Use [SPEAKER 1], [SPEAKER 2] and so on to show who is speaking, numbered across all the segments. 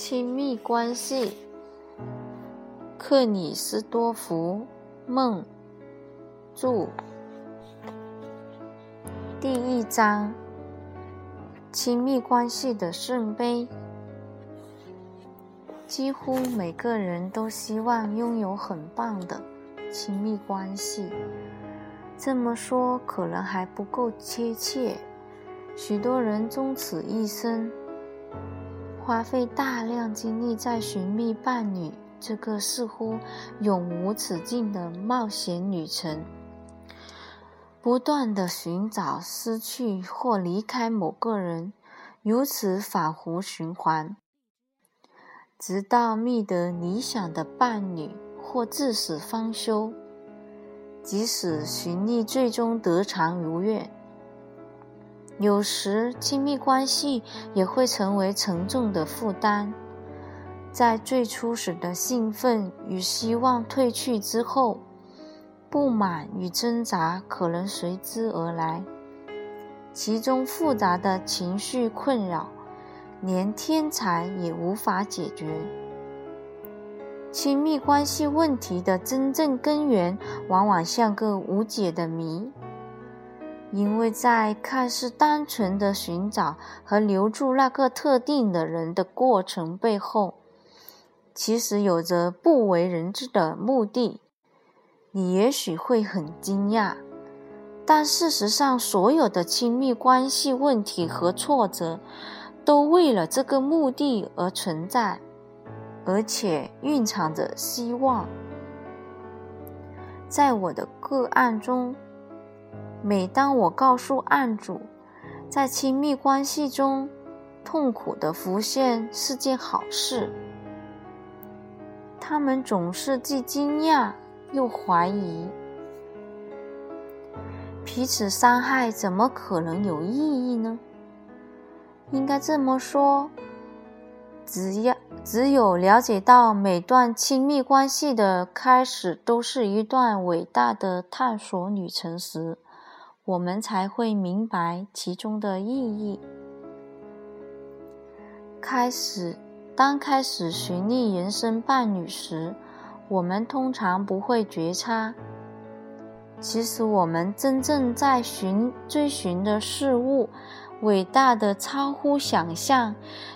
[SPEAKER 1] 亲密关系，克里斯多福·梦著，第一章：亲密关系的圣杯。几乎每个人都希望拥有很棒的亲密关系。这么说可能还不够贴切，许多人终此一生。花费大量精力在寻觅伴侣这个似乎永无止境的冒险旅程，不断的寻找、失去或离开某个人，如此反复循环，直到觅得理想的伴侣或至死方休。即使寻觅最终得偿如愿。有时，亲密关系也会成为沉重的负担。在最初时的兴奋与希望褪去之后，不满与挣扎可能随之而来，其中复杂的情绪困扰，连天才也无法解决。亲密关系问题的真正根源，往往像个无解的谜。因为在看似单纯的寻找和留住那个特定的人的过程背后，其实有着不为人知的目的。你也许会很惊讶，但事实上，所有的亲密关系问题和挫折，都为了这个目的而存在，而且蕴藏着希望。在我的个案中。每当我告诉案主，在亲密关系中，痛苦的浮现是件好事，他们总是既惊讶又怀疑。彼此伤害怎么可能有意义呢？应该这么说：只要只有了解到每段亲密关系的开始都是一段伟大的探索旅程时。我们才会明白其中的意义。开始，当开始寻觅人生伴侣时，我们通常不会觉察，其实我们真正在寻追寻的事物，伟大的超乎想象，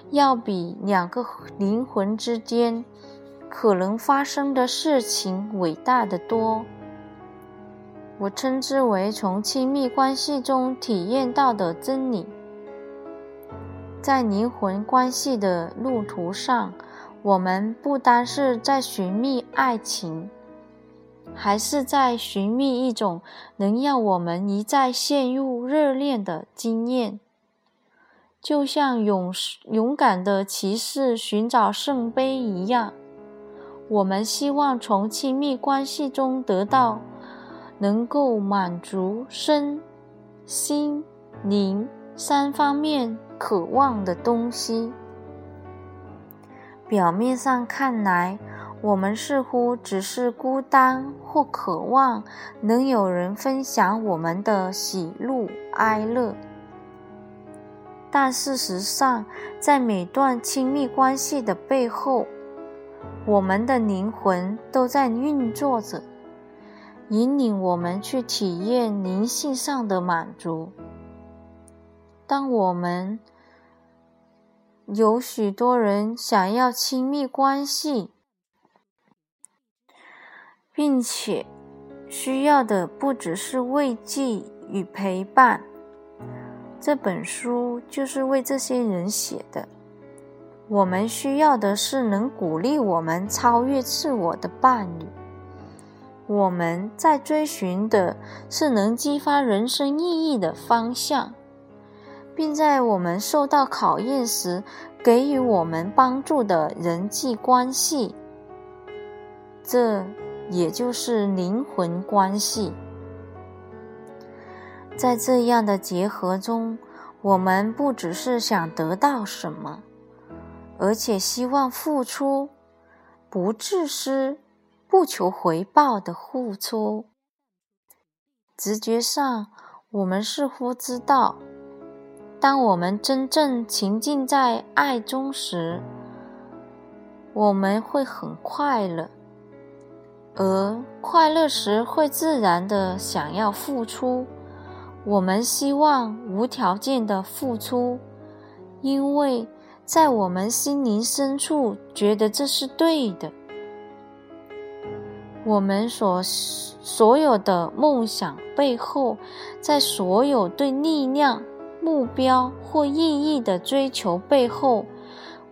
[SPEAKER 1] 要比两个灵魂之间可能发生的事情伟大的多。我称之为从亲密关系中体验到的真理。在灵魂关系的路途上，我们不单是在寻觅爱情，还是在寻觅一种能让我们一再陷入热恋的经验，就像勇勇敢的骑士寻找圣杯一样。我们希望从亲密关系中得到。能够满足身、心、灵三方面渴望的东西。表面上看来，我们似乎只是孤单或渴望能有人分享我们的喜怒哀乐，但事实上，在每段亲密关系的背后，我们的灵魂都在运作着。引领我们去体验灵性上的满足。当我们有许多人想要亲密关系，并且需要的不只是慰藉与陪伴，这本书就是为这些人写的。我们需要的是能鼓励我们超越自我的伴侣。我们在追寻的是能激发人生意义的方向，并在我们受到考验时给予我们帮助的人际关系。这也就是灵魂关系。在这样的结合中，我们不只是想得到什么，而且希望付出，不自私。不求回报的付出。直觉上，我们似乎知道，当我们真正沉浸在爱中时，我们会很快乐，而快乐时会自然的想要付出。我们希望无条件的付出，因为在我们心灵深处觉得这是对的。我们所所有的梦想背后，在所有对力量、目标或意义的追求背后，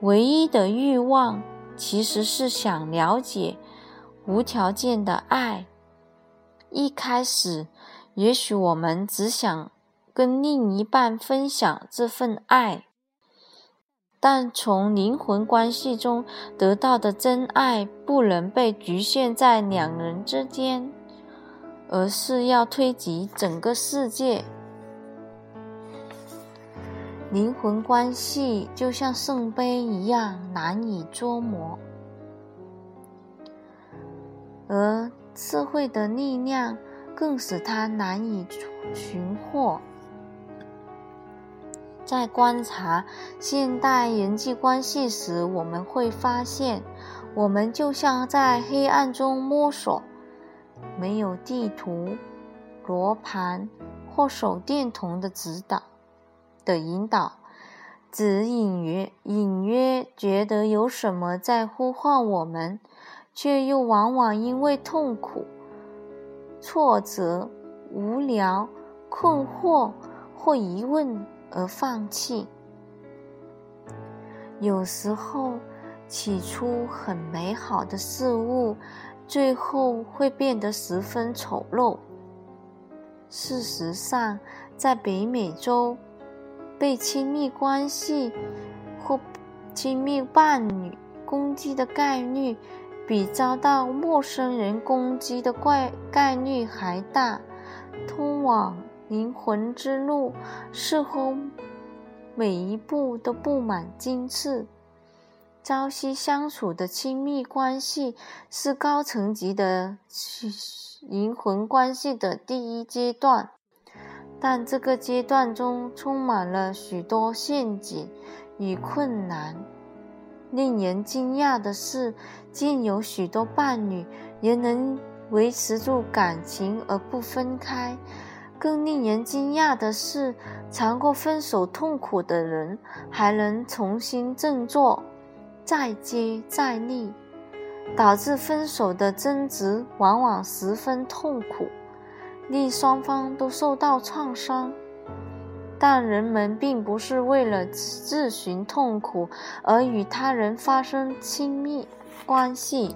[SPEAKER 1] 唯一的欲望其实是想了解无条件的爱。一开始。也许我们只想跟另一半分享这份爱，但从灵魂关系中得到的真爱不能被局限在两人之间，而是要推及整个世界。灵魂关系就像圣杯一样难以捉摸，而社会的力量。更使他难以寻获。在观察现代人际关系时，我们会发现，我们就像在黑暗中摸索，没有地图、罗盘或手电筒的指导的引导，只隐约隐约觉得有什么在呼唤我们，却又往往因为痛苦。挫折、无聊、困惑或疑问而放弃。有时候，起初很美好的事物，最后会变得十分丑陋。事实上，在北美洲，被亲密关系或亲密伴侣攻击的概率。比遭到陌生人攻击的怪概率还大。通往灵魂之路似乎每一步都布满荆刺。朝夕相处的亲密关系是高层级的灵魂关系的第一阶段，但这个阶段中充满了许多陷阱与困难。令人惊讶的是，竟有许多伴侣也能维持住感情而不分开。更令人惊讶的是，尝过分手痛苦的人还能重新振作，再接再厉。导致分手的争执往往十分痛苦，令双方都受到创伤。但人们并不是为了自寻痛苦而与他人发生亲密关系。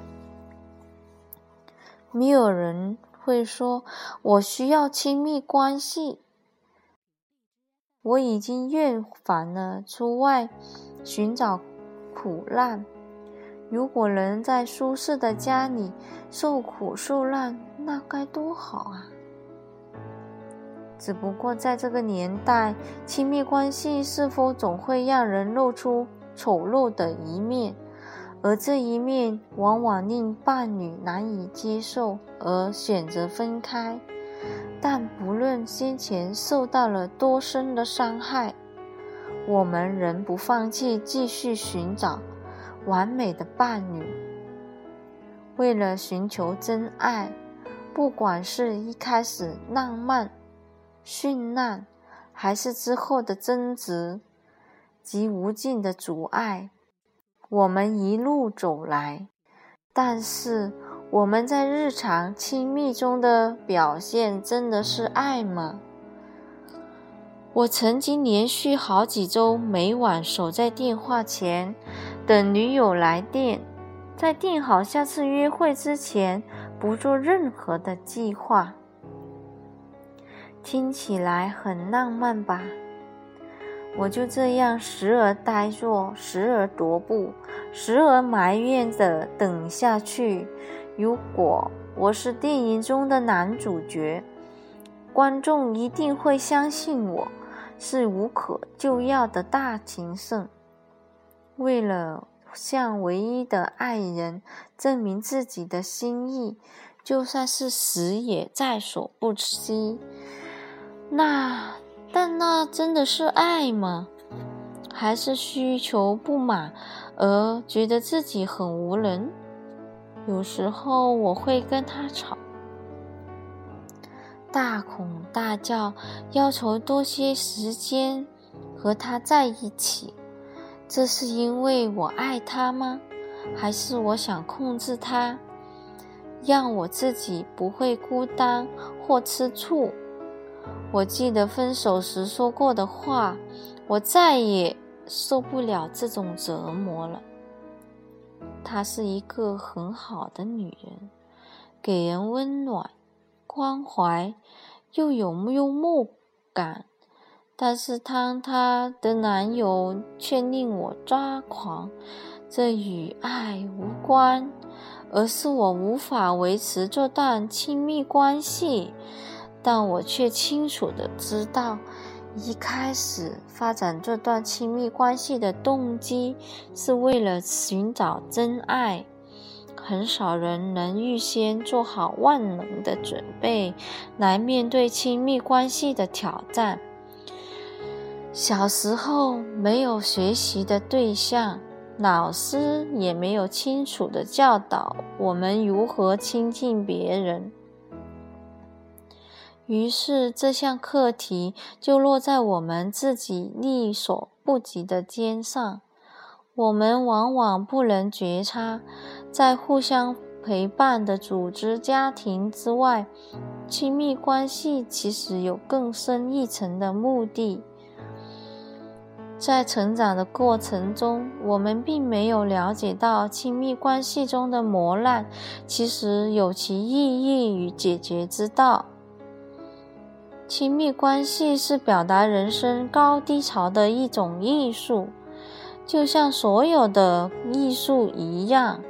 [SPEAKER 1] 没有人会说：“我需要亲密关系，我已经厌烦了出外寻找苦难。如果能在舒适的家里受苦受难，那该多好啊！”只不过在这个年代，亲密关系是否总会让人露出丑陋的一面，而这一面往往令伴侣难以接受而选择分开。但不论先前受到了多深的伤害，我们仍不放弃继续寻找完美的伴侣。为了寻求真爱，不管是一开始浪漫。殉难，还是之后的争执及无尽的阻碍，我们一路走来。但是我们在日常亲密中的表现，真的是爱吗？我曾经连续好几周，每晚守在电话前，等女友来电，在定好下次约会之前，不做任何的计划。听起来很浪漫吧？我就这样时而呆坐，时而踱步，时而埋怨着等下去。如果我是电影中的男主角，观众一定会相信我是无可救药的大情圣。为了向唯一的爱人证明自己的心意，就算是死也在所不惜。那，但那真的是爱吗？还是需求不满而觉得自己很无能。有时候我会跟他吵，大吼大叫，要求多些时间和他在一起。这是因为我爱他吗？还是我想控制他，让我自己不会孤单或吃醋？我记得分手时说过的话：我再也受不了这种折磨了。她是一个很好的女人，给人温暖、关怀，又有幽默感。但是当她的男友却令我抓狂。这与爱无关，而是我无法维持这段亲密关系。但我却清楚的知道，一开始发展这段亲密关系的动机是为了寻找真爱。很少人能预先做好万能的准备来面对亲密关系的挑战。小时候没有学习的对象，老师也没有清楚的教导我们如何亲近别人。于是，这项课题就落在我们自己力所不及的肩上。我们往往不能觉察，在互相陪伴的组织家庭之外，亲密关系其实有更深一层的目的。在成长的过程中，我们并没有了解到亲密关系中的磨难，其实有其意义与解决之道。亲密关系是表达人生高低潮的一种艺术，就像所有的艺术一样，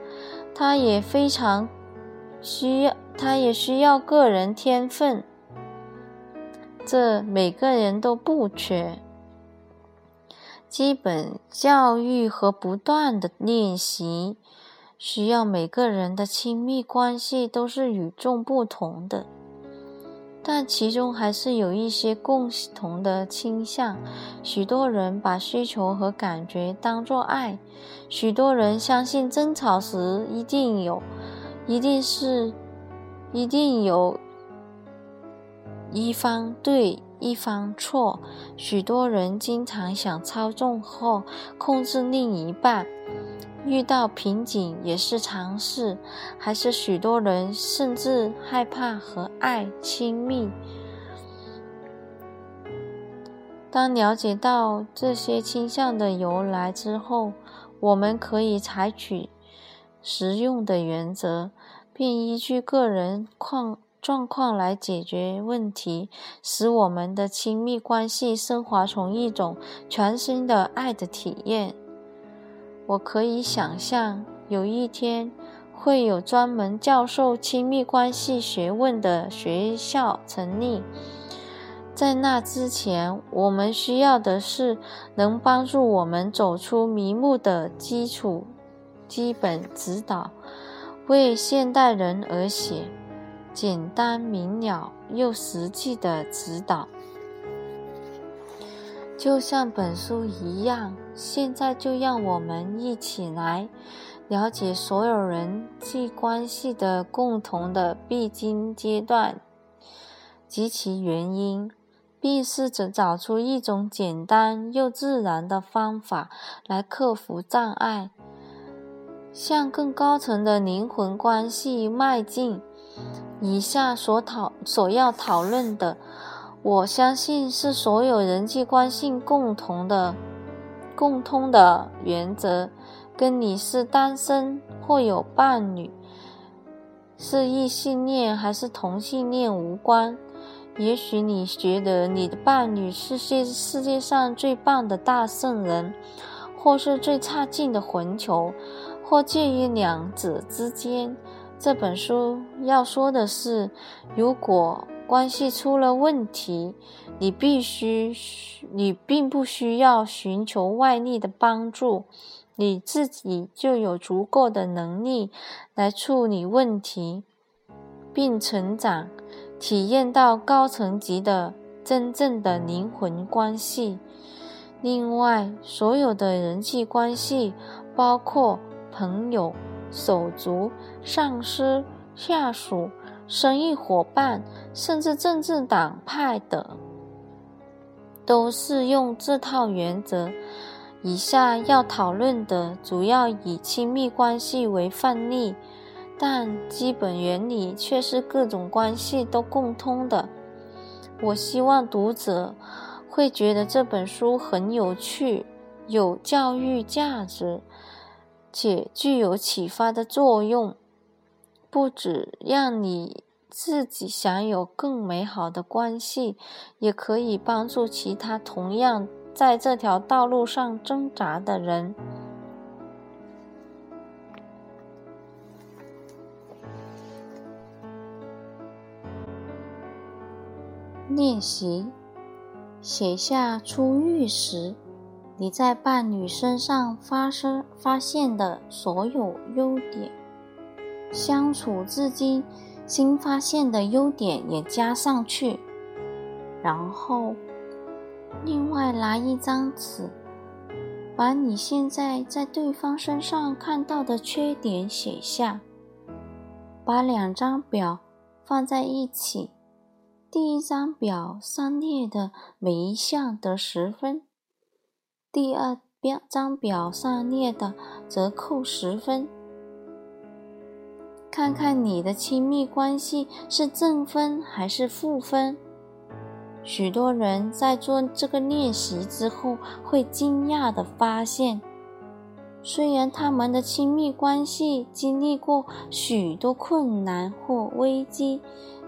[SPEAKER 1] 它也非常需要，它也需要个人天分，这每个人都不缺。基本教育和不断的练习，需要每个人的亲密关系都是与众不同的。但其中还是有一些共同的倾向。许多人把需求和感觉当作爱，许多人相信争吵时一定有，一定是，一定有一方对一方错。许多人经常想操纵或控制另一半。遇到瓶颈也是常事，还是许多人甚至害怕和爱亲密。当了解到这些倾向的由来之后，我们可以采取实用的原则，并依据个人况状况来解决问题，使我们的亲密关系升华成一种全新的爱的体验。我可以想象，有一天会有专门教授亲密关系学问的学校成立。在那之前，我们需要的是能帮助我们走出迷雾的基础基本指导，为现代人而写，简单明了又实际的指导。就像本书一样，现在就让我们一起来了解所有人际关系的共同的必经阶段及其原因，并试着找出一种简单又自然的方法来克服障碍，向更高层的灵魂关系迈进。以下所讨所要讨论的。我相信是所有人际关系共同的、共通的原则，跟你是单身或有伴侣，是异性恋还是同性恋无关。也许你觉得你的伴侣是世世界上最棒的大圣人，或是最差劲的混球，或介于两者之间。这本书要说的是，如果。关系出了问题，你必须，你并不需要寻求外力的帮助，你自己就有足够的能力来处理问题，并成长，体验到高层级的真正的灵魂关系。另外，所有的人际关系，包括朋友、手足、上司、下属、生意伙伴，甚至政治党派的，都是用这套原则。以下要讨论的主要以亲密关系为范例，但基本原理却是各种关系都共通的。我希望读者会觉得这本书很有趣、有教育价值，且具有启发的作用，不止让你自己享有更美好的关系，也可以帮助其他同样。在这条道路上挣扎的人，练习写下出狱时你在伴侣身上发生发现的所有优点，相处至今新发现的优点也加上去，然后。另外拿一张纸，把你现在在对方身上看到的缺点写下。把两张表放在一起，第一张表上列的每一项得十分，第二张表上列的则扣十分。看看你的亲密关系是正分还是负分。许多人在做这个练习之后，会惊讶地发现，虽然他们的亲密关系经历过许多困难或危机，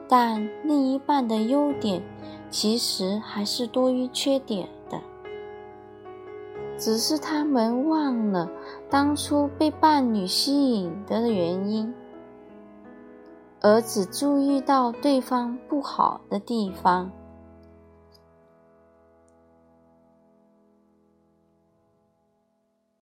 [SPEAKER 1] 但另一半的优点其实还是多于缺点的，只是他们忘了当初被伴侣吸引的原因，而只注意到对方不好的地方。